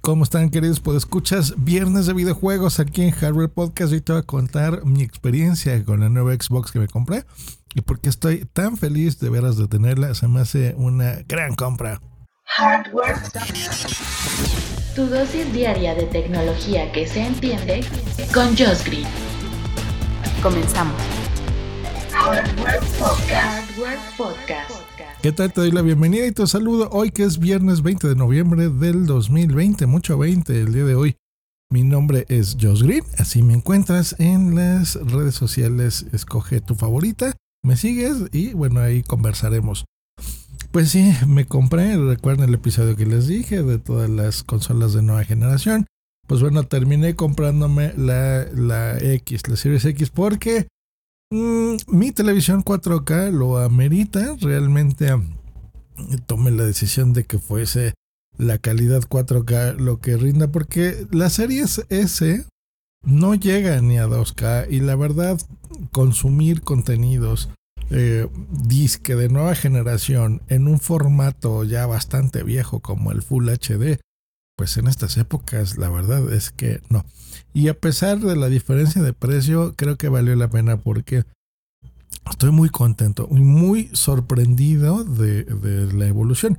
¿Cómo están queridos? Pues escuchas Viernes de Videojuegos aquí en Hardware Podcast. Hoy te voy a contar mi experiencia con la nueva Xbox que me compré y por qué estoy tan feliz de veras de tenerla. Se me hace una gran compra. Hardware. Tu dosis diaria de tecnología que se entiende con Josh Green. Comenzamos. Hardware Podcast. Hardware Podcast. ¿Qué tal? Te doy la bienvenida y te saludo hoy que es viernes 20 de noviembre del 2020, mucho 20 el día de hoy. Mi nombre es Josh Green, así me encuentras en las redes sociales, escoge tu favorita, me sigues y bueno, ahí conversaremos. Pues sí, me compré, recuerden el episodio que les dije de todas las consolas de nueva generación. Pues bueno, terminé comprándome la, la X, la Series X, porque Mm, mi televisión 4K lo amerita. Realmente tomé la decisión de que fuese la calidad 4K lo que rinda porque la serie S no llega ni a 2K y la verdad consumir contenidos eh, disque de nueva generación en un formato ya bastante viejo como el Full HD pues en estas épocas la verdad es que no. Y a pesar de la diferencia de precio, creo que valió la pena porque estoy muy contento y muy sorprendido de, la evolución.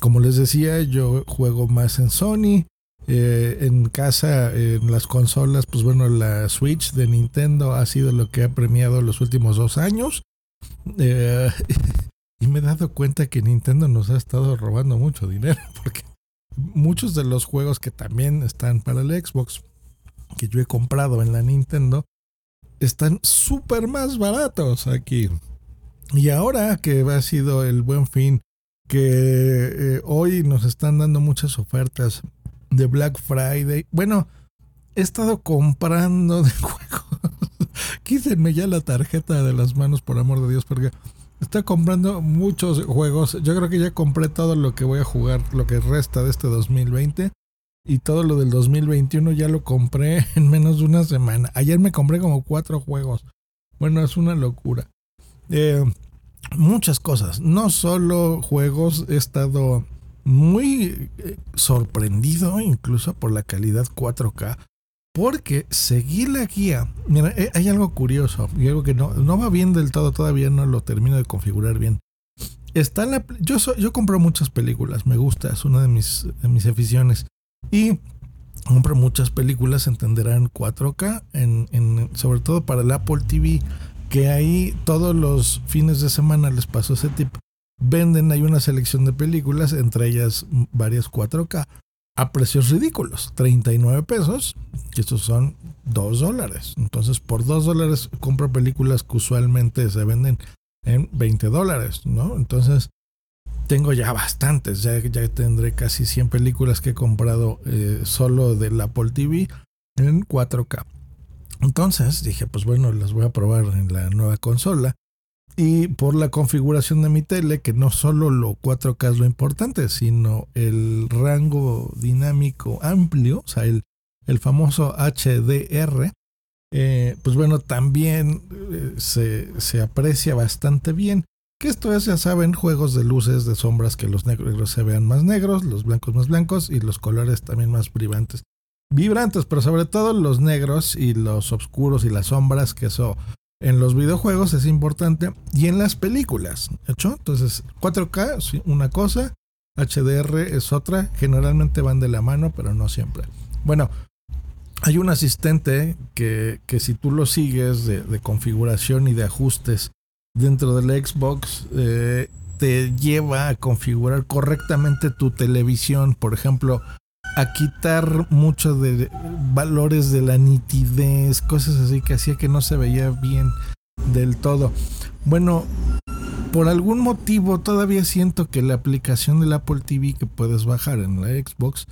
Como les decía, yo juego más en Sony. Eh, en casa, en las consolas, pues bueno, la Switch de Nintendo ha sido lo que ha premiado los últimos dos años. Eh, y me he dado cuenta que Nintendo nos ha estado robando mucho dinero porque muchos de los juegos que también están para el Xbox, que yo he comprado en la Nintendo, están súper más baratos aquí. Y ahora que ha sido el buen fin, que eh, hoy nos están dando muchas ofertas de Black Friday. Bueno, he estado comprando de juegos. Quísenme ya la tarjeta de las manos, por amor de Dios, porque Estoy comprando muchos juegos. Yo creo que ya compré todo lo que voy a jugar, lo que resta de este 2020. Y todo lo del 2021 ya lo compré en menos de una semana. Ayer me compré como cuatro juegos. Bueno, es una locura. Eh, muchas cosas. No solo juegos. He estado muy eh, sorprendido incluso por la calidad 4K. Porque seguí la guía. Mira, eh, hay algo curioso y algo que no, no va bien del todo, todavía no lo termino de configurar bien. Está la, yo, yo compro muchas películas, me gusta, es una de mis, de mis aficiones. Y compro muchas películas, entenderán 4K, en, en, sobre todo para el Apple TV, que ahí todos los fines de semana les paso ese tip. Venden, hay una selección de películas, entre ellas varias 4K a precios ridículos, 39 pesos, que estos son 2 dólares. Entonces, por 2 dólares compro películas que usualmente se venden en 20 dólares, ¿no? Entonces, tengo ya bastantes, ya, ya tendré casi 100 películas que he comprado eh, solo del Apple TV en 4K. Entonces dije, pues bueno, las voy a probar en la nueva consola. Y por la configuración de mi tele, que no solo lo 4K es lo importante, sino el rango dinámico amplio, o sea, el, el famoso HDR, eh, pues bueno, también eh, se, se, aprecia bastante bien. Que esto es, ya saben, juegos de luces, de sombras, que los negros se vean más negros, los blancos más blancos y los colores también más vibrantes. Vibrantes, pero sobre todo los negros y los oscuros y las sombras, que eso en los videojuegos es importante y en las películas. ¿Hecho? Entonces, 4K es una cosa, HDR es otra. Generalmente van de la mano, pero no siempre. Bueno, hay un asistente que, que si tú lo sigues de, configuración y de ajustes dentro del Xbox, eh, te lleva a configurar correctamente tu televisión. Por ejemplo, a quitar mucho de valores de la nitidez, cosas así que hacía que no se veía bien del todo. Bueno, por algún motivo todavía siento que la aplicación del Apple TV que puedes bajar en la Xbox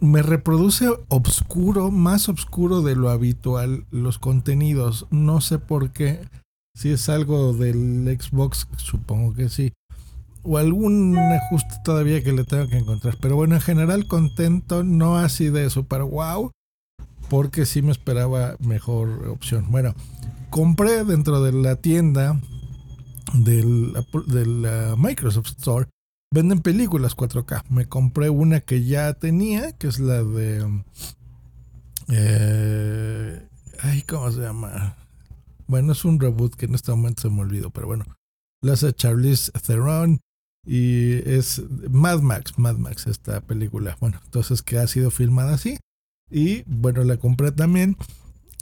me reproduce obscuro, más oscuro de lo habitual los contenidos. No sé por qué. Si es algo del Xbox, supongo que sí. O algún ajuste todavía que le tengo que encontrar. Pero bueno, en general contento, no así de super wow. Porque sí me esperaba mejor opción. Bueno, compré dentro de la tienda del, del Microsoft Store Venden películas 4K. Me compré una que ya tenía, que es la de... Eh, ay, ¿cómo se llama? Bueno, es un reboot que en este momento se me olvidó, pero bueno. La hace Charlize Theron y es Mad Max, Mad Max esta película. Bueno, entonces que ha sido filmada así. Y bueno, la compré también.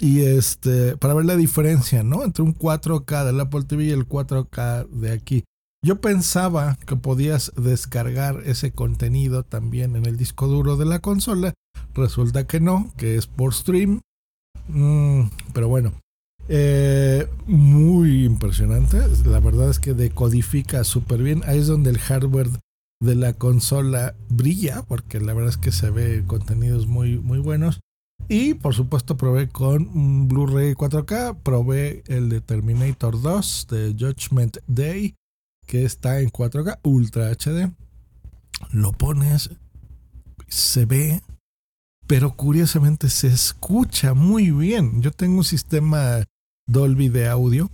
Y este, para ver la diferencia, ¿no? Entre un 4K del Apple TV y el 4K de aquí. Yo pensaba que podías descargar ese contenido también en el disco duro de la consola. Resulta que no, que es por stream. Mm, pero bueno, eh, muy impresionante. La verdad es que decodifica súper bien. Ahí es donde el hardware de la consola brilla, porque la verdad es que se ve contenidos muy, muy buenos. Y por supuesto probé con Blu-ray 4K, probé el de Terminator 2 de Judgment Day que está en 4K Ultra HD. Lo pones, se ve, pero curiosamente se escucha muy bien. Yo tengo un sistema Dolby de audio.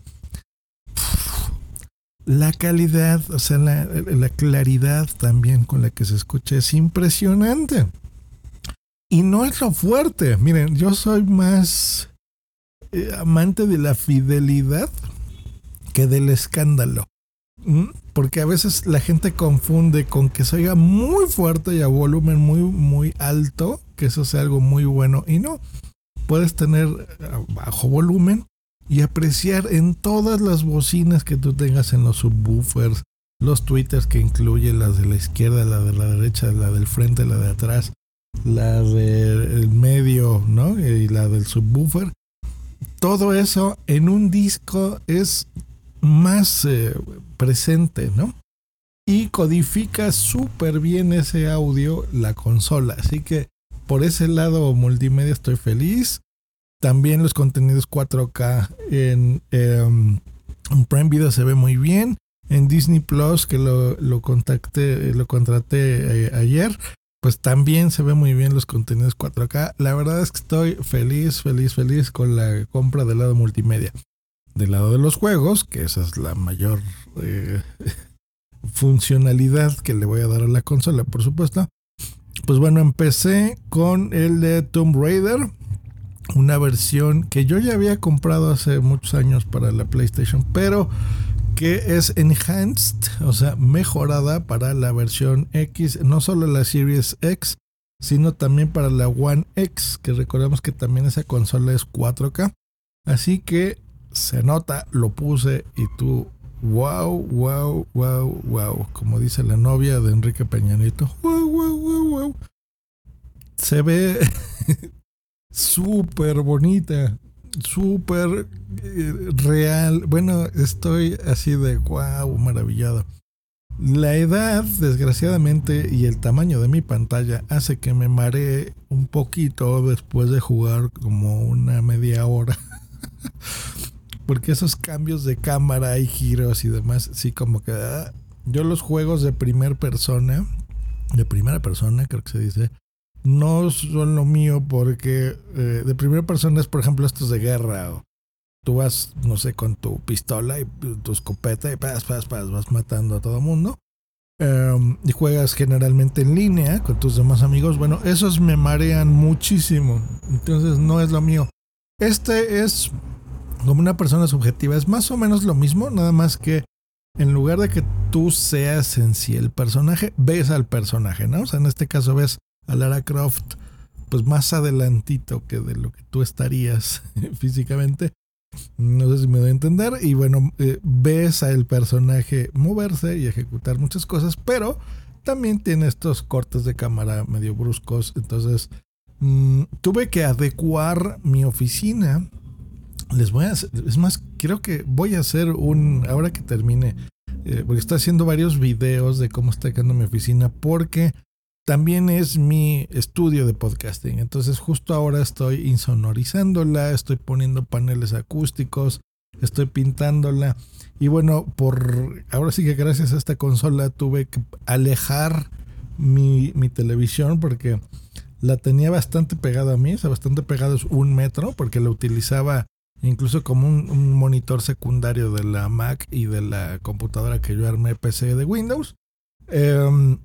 La calidad, o sea, la, claridad también con la que se escucha es impresionante. Y no es lo fuerte. Miren, yo soy más eh, amante de la fidelidad que del escándalo. Porque a veces la gente confunde con que se oiga muy fuerte y a volumen muy, muy alto, que eso sea algo muy bueno. Y no, puedes tener bajo volumen y apreciar en todas las bocinas que tú tengas en los subwoofers, los tweeters que incluyen las de la izquierda, la de la derecha, la del frente, la de atrás, la del medio, ¿no? Y la del subwoofer. Todo eso en un disco es más eh, presente, ¿no? Y codifica súper bien ese audio la consola. Así que por ese lado multimedia estoy feliz. También los contenidos 4K en, em, Prime Video se ve muy bien. En Disney Plus, que lo, lo contacté, lo contraté eh, ayer, pues también se ve muy bien los contenidos 4K. La verdad es que estoy feliz, feliz, feliz con la compra del lado multimedia del lado de los juegos, que esa es la mayor eh, funcionalidad que le voy a dar a la consola, por supuesto. Pues bueno, empecé con el de Tomb Raider, una versión que yo ya había comprado hace muchos años para la PlayStation, pero que es enhanced, o sea, mejorada para la versión X, no solo la Series X, sino también para la One X, que recordemos que también esa consola es 4K. Así que se nota, lo puse y tú, wow, wow, wow, wow, como dice la novia de Enrique Peñanito, wow, wow, wow, wow. Se ve súper bonita, súper eh, real. Bueno, estoy así de wow, maravillado. La edad, desgraciadamente, y el tamaño de mi pantalla hace que me maree un poquito después de jugar como una media hora. Porque esos cambios de cámara y giros y demás, sí, como que. Ah, yo los juegos de primera persona, de primera persona, creo que se dice, no son lo mío porque eh, de primera persona es, por ejemplo, estos de guerra. O tú vas, no sé, con tu pistola y tu escopeta y pas, pas, pas, vas matando a todo mundo. Em, y juegas generalmente en línea con tus demás amigos. Bueno, esos me marean muchísimo. Entonces no es lo mío. Este es como una persona subjetiva. Es más o menos lo mismo, nada más que en lugar de que tú seas en sí el personaje, ves al personaje, ¿no? O sea, en este caso ves a Lara Croft pues más adelantito que de lo que tú estarías físicamente. No sé si me doy a entender. Y bueno, eh, ves a el personaje moverse y ejecutar muchas cosas, pero también tiene estos cortes de cámara medio bruscos. Entonces, mm, tuve que adecuar mi oficina les voy a hacer, es más, creo que voy a hacer un, ahora que termine, eh, porque estoy haciendo varios videos de cómo está quedando mi oficina, porque también es mi estudio de podcasting. Entonces justo ahora estoy insonorizándola, estoy poniendo paneles acústicos, estoy pintándola. Y bueno, por ahora sí que gracias a esta consola tuve que alejar mi, mi televisión porque la tenía bastante pegada a mí, o sea, bastante pegado es un metro, porque la utilizaba incluso como un, monitor secundario de la Mac y de la computadora que yo armé PC de Windows. Eh,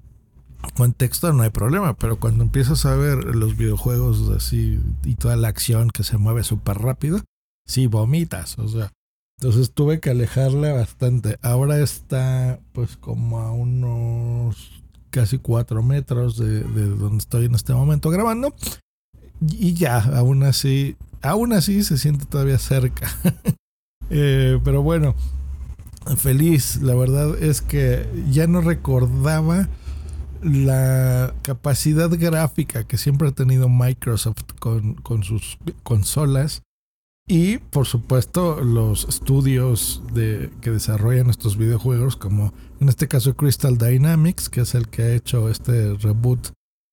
con texto no hay problema, pero cuando empiezas a ver los videojuegos así y toda la acción que se mueve súper rápido, sí vomitas, o sea. Entonces tuve que alejarla bastante. Ahora está pues como a unos casi cuatro metros de, donde estoy en este momento grabando. Y ya, aún así, aún así se siente todavía cerca. Eh, pero bueno, feliz. La verdad es que ya no recordaba la capacidad gráfica que siempre ha tenido Microsoft con, con sus consolas y por supuesto los estudios de, que desarrollan estos videojuegos como en este caso Crystal Dynamics que es el que ha hecho este reboot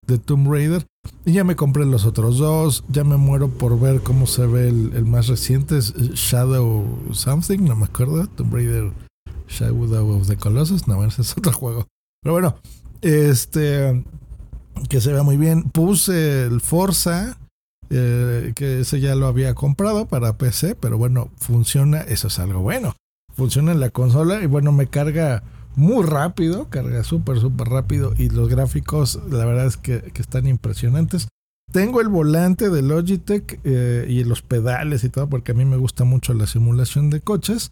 de Tomb Raider. Y ya me compré los otros dos ya me muero por ver cómo se ve el, más reciente es Shadow Something no me acuerdo Tomb Raider Shadow of the Colossus no ese es otro juego. Pero bueno este, que se ve muy bien. Puse el Forza, eh, que ese ya lo había comprado para PC, pero bueno, funciona, eso es algo bueno. Funciona en la consola y bueno, me carga muy rápido, carga súper, súper rápido y los gráficos, la verdad es que, están impresionantes. Tengo el volante de Logitech eh, y los pedales y todo, porque a mí me gusta mucho la simulación de coches.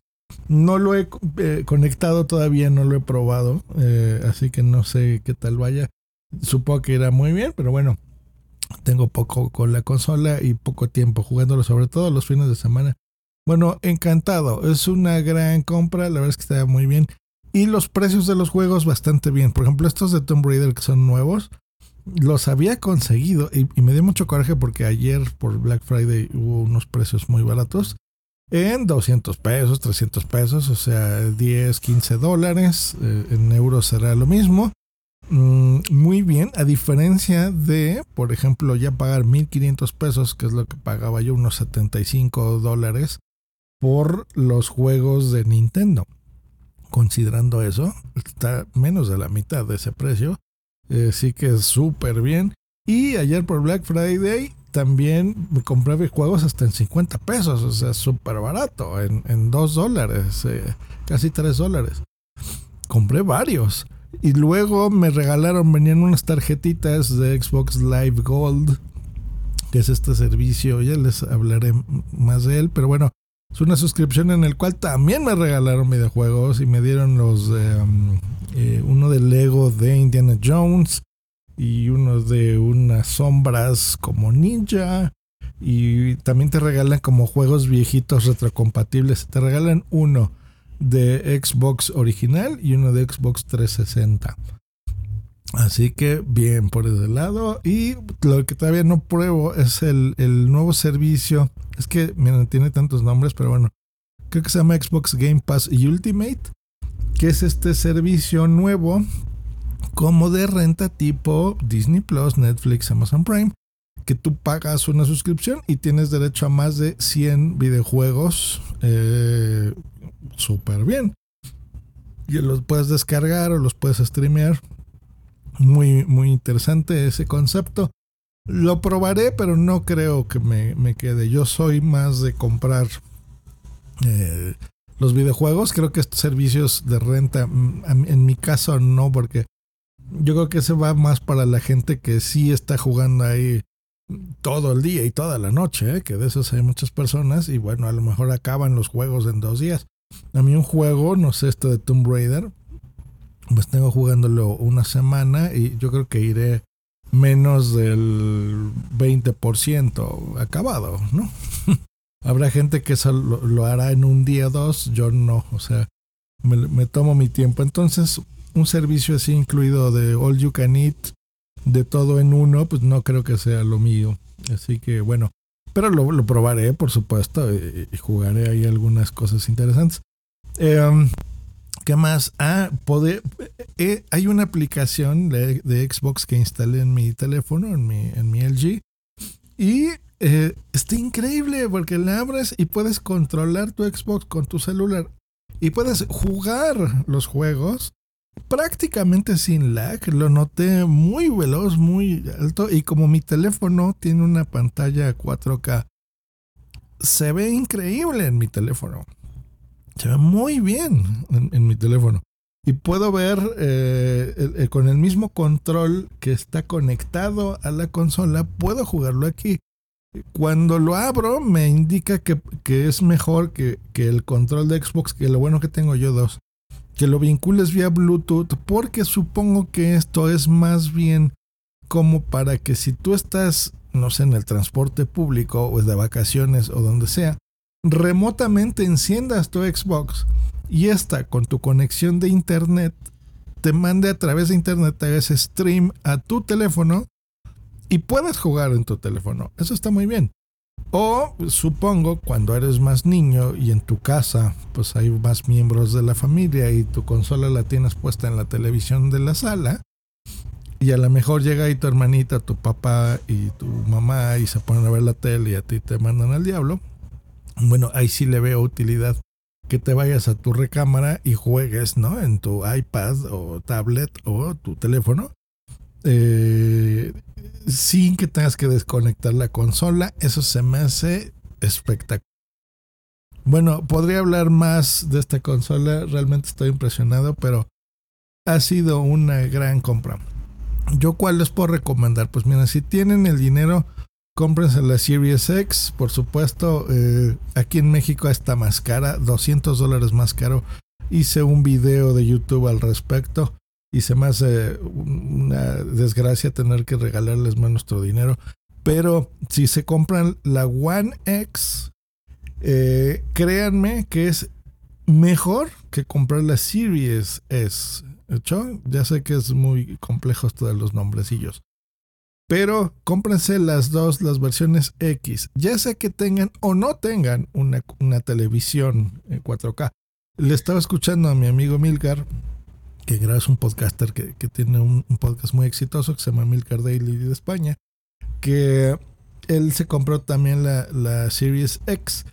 No lo he eh, conectado todavía, no lo he probado, eh, así que no sé qué tal vaya. Supongo que irá muy bien, pero bueno, tengo poco con la consola y poco tiempo jugándolo, sobre todo los fines de semana. Bueno, encantado, es una gran compra, la verdad es que está muy bien. Y los precios de los juegos bastante bien. Por ejemplo, estos de Tomb Raider que son nuevos, los había conseguido y, y me dio mucho coraje porque ayer por Black Friday hubo unos precios muy baratos en 200 pesos, 300 pesos, o sea, 10, 15 dólares. Eh, en euros será lo mismo. Mm, muy bien, a diferencia de, por ejemplo, ya pagar 1500 pesos, que es lo que pagaba yo, unos 75 dólares por los juegos de Nintendo. Considerando eso, está menos de la mitad de ese precio. Eh, sí que es súper bien. Y ayer por Black Friday también me compré juegos hasta en 50 pesos, o sea, súper barato, en, en 2 dólares, eh, casi 3 dólares. Compré varios. Y luego me regalaron, venían unas tarjetitas de Xbox Live Gold, que es este servicio, ya les hablaré más de él, pero bueno, es una suscripción en el cual también me regalaron videojuegos y me dieron los, um, eh, uno de Lego de Indiana Jones, y uno de unas sombras como ninja y también te regalan como juegos viejitos retrocompatibles. Te regalan uno de Xbox original y uno de Xbox 360. Así que bien por ese lado. Y lo que todavía no pruebo es el, el nuevo servicio. Es que, miren, tiene tantos nombres, pero bueno. Creo que se llama Xbox Game Pass Ultimate. Que es este servicio nuevo como de renta tipo Disney Plus, Netflix, Amazon Prime, que tú pagas una suscripción y tienes derecho a más de 100 videojuegos eh, súper bien. Y los puedes descargar o los puedes streamear. Muy, muy interesante ese concepto. Lo probaré, pero no creo que me, quede. Yo soy más de comprar eh, los videojuegos. Creo que estos servicios de renta, mm, en mi caso no, porque yo creo que ese va más para la gente que sí está jugando ahí todo el día y toda la noche, ¿eh? que de esos hay muchas personas y bueno, a lo mejor acaban los juegos en dos días. A mí un juego, no sé, esto de Tomb Raider, pues tengo jugándolo una semana y yo creo que iré menos del 20% acabado, ¿no? Habrá gente que eso lo, hará en un día o dos, yo no, o sea, me tomo mi tiempo. Entonces, un servicio así incluido de all you can eat, de todo en uno, pues no creo que sea lo mío. Así que bueno, pero lo, probaré, por supuesto, y, jugaré ahí algunas cosas interesantes. Em, ¿Qué más? Ah, poder, eh, hay una aplicación de, Xbox que instalé en mi teléfono, en mi, en mi LG. Y eh, está increíble porque la abres y puedes controlar tu Xbox con tu celular. Y puedes jugar los juegos prácticamente sin lag. Lo noté muy veloz, muy alto. Y como mi teléfono tiene una pantalla 4K, se ve increíble en mi teléfono. Se ve muy bien en, mi teléfono. Y puedo ver eh, con el mismo control que está conectado a la consola, puedo jugarlo aquí. Cuando lo abro, me indica que, es mejor que, que, el control de Xbox, que lo bueno que tengo yo dos, que lo vincules vía Bluetooth, porque supongo que esto es más bien como para que si tú estás, no sé, en el transporte público o de vacaciones o donde sea, remotamente enciendas tu Xbox y esta con tu conexión de internet te mande a través de internet a ese stream a tu teléfono y puedes jugar en tu teléfono. Eso está muy bien. O supongo cuando eres más niño y en tu casa pues hay más miembros de la familia y tu consola la tienes puesta en la televisión de la sala y a lo mejor llega ahí tu hermanita, tu papá y tu mamá y se ponen a ver la tele y a ti te mandan al diablo. Bueno, ahí sí le veo utilidad que te vayas a tu recámara y juegues, ¿no? En tu iPad o tablet o tu teléfono. Eh, sin que tengas que desconectar la consola. Eso se me hace espectacular. Bueno, podría hablar más de esta consola. Realmente estoy impresionado, pero ha sido una gran compra. ¿Yo cuál les puedo recomendar? Pues mira, si tienen el dinero, cómprense la Series X. Por supuesto, eh, aquí en México está más cara, 200 dólares más caro. Hice un video de YouTube al respecto y se me hace una desgracia tener que regalarles más nuestro dinero. Pero si se compran la One X, eh, créanme que es mejor que comprar la Series S. ¿Hecho? Ya sé que es muy complejo esto de los nombrecillos. Pero cómprense las dos, las versiones X. Ya sea que tengan o no tengan una, una televisión en 4K. Le estaba escuchando a mi amigo Milgar que es un podcaster que, tiene un, podcast muy exitoso que se llama Milcar Daily de España, que él se compró también la, Series X.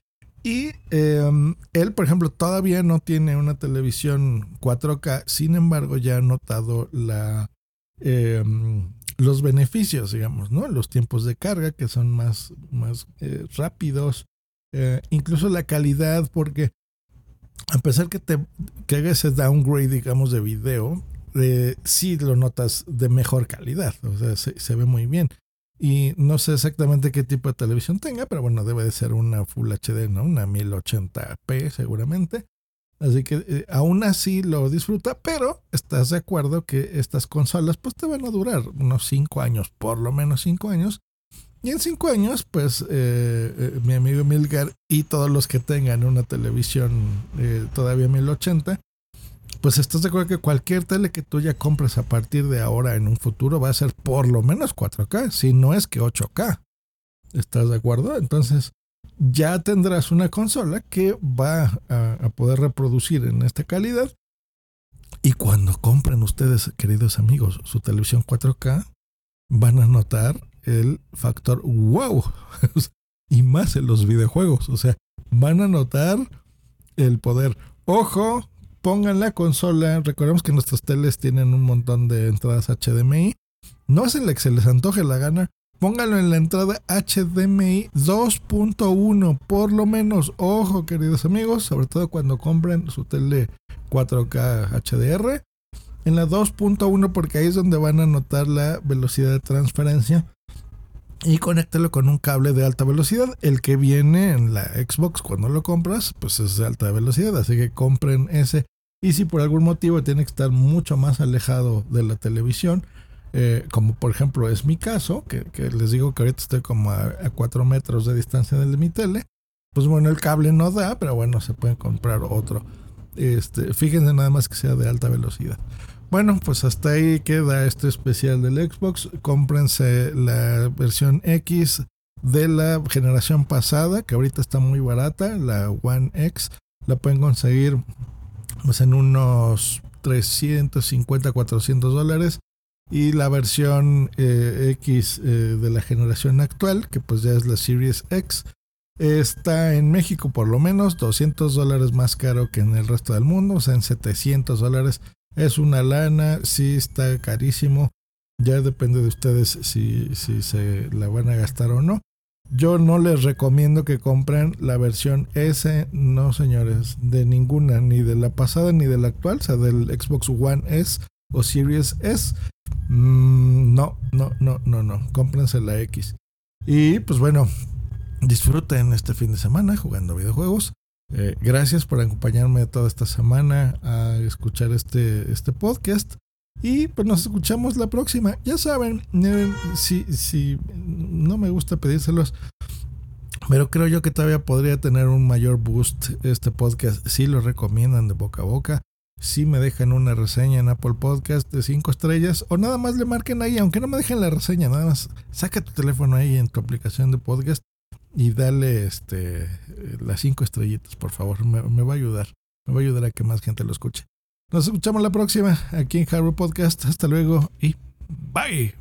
Y em, él, por ejemplo, todavía no tiene una televisión 4K, sin embargo, ya ha notado la, em, los beneficios, digamos, ¿no? Los tiempos de carga que son más, más eh, rápidos, eh, incluso la calidad, porque a pesar que te que haga ese downgrade, digamos, de video, eh, sí lo notas de mejor calidad. O sea, se, ve muy bien. Y no sé exactamente qué tipo de televisión tenga, pero bueno, debe de ser una Full HD, ¿no? Una 1080p seguramente. Así que eh, aún así lo disfruta, pero estás de acuerdo que estas consolas pues te van a durar unos 5 años, por lo menos 5 años. Y en cinco años, pues eh, eh, mi amigo Milgar y todos los que tengan una televisión eh, todavía 1080, pues estás de acuerdo que cualquier tele que tú ya compres a partir de ahora en un futuro va a ser por lo menos 4K, si no es que 8K. ¿Estás de acuerdo? Entonces ya tendrás una consola que va a, a poder reproducir en esta calidad. Y cuando compren ustedes, queridos amigos, su televisión 4K, van a notar el factor wow. y más en los videojuegos. O sea, van a notar el poder. Ojo, pongan la consola. Recordemos que nuestras teles tienen un montón de entradas HDMI. No hacen la que se les antoje la gana. Pónganlo en la entrada HDMI 2.1, por lo menos. Ojo, queridos amigos, sobre todo cuando compren su tele 4K HDR. En la 2.1, porque ahí es donde van a notar la velocidad de transferencia y conéctalo con un cable de alta velocidad. El que viene en la Xbox cuando lo compras, pues es de alta velocidad, así que compren ese. Y si por algún motivo tiene que estar mucho más alejado de la televisión, eh, como por ejemplo es mi caso, que, les digo que ahorita estoy como a, 4 metros de distancia de mi tele, pues bueno, el cable no da, pero bueno, se puede comprar otro. Este, fíjense nada más que sea de alta velocidad. Bueno, pues hasta ahí queda este especial del Xbox. Cómprense la versión X de la generación pasada, que ahorita está muy barata, la One X. La pueden conseguir pues en unos 350, 400 dólares. Y la versión eh, X eh, de la generación actual, que pues ya es la Series X, está en México por lo menos 200 dólares más caro que en el resto del mundo, o sea, en 700 dólares. Es una lana, sí está carísimo. Ya depende de ustedes si, si se la van a gastar o no. Yo no les recomiendo que compren la versión S, no señores, de ninguna, ni de la pasada ni de la actual, o sea, del Xbox One S o Series S. Mm, no, no, no, no, no, cómprense la X. Y pues bueno, disfruten este fin de semana jugando videojuegos. Eh, gracias por acompañarme toda esta semana a escuchar este, este podcast. Y pues nos escuchamos la próxima. Ya saben, eh, si, si no me gusta pedírselos, pero creo yo que todavía podría tener un mayor boost este podcast. Si lo recomiendan de boca a boca. Si me dejan una reseña en Apple Podcast de 5 estrellas o nada más le marquen ahí, aunque no me dejen la reseña, nada más saca tu teléfono ahí en tu aplicación de podcast y dale este las 5 estrellitas, por favor. Me, me va a ayudar. Me va a ayudar a que más gente lo escuche. Nos escuchamos la próxima aquí en Harvard Podcast. Hasta luego y bye.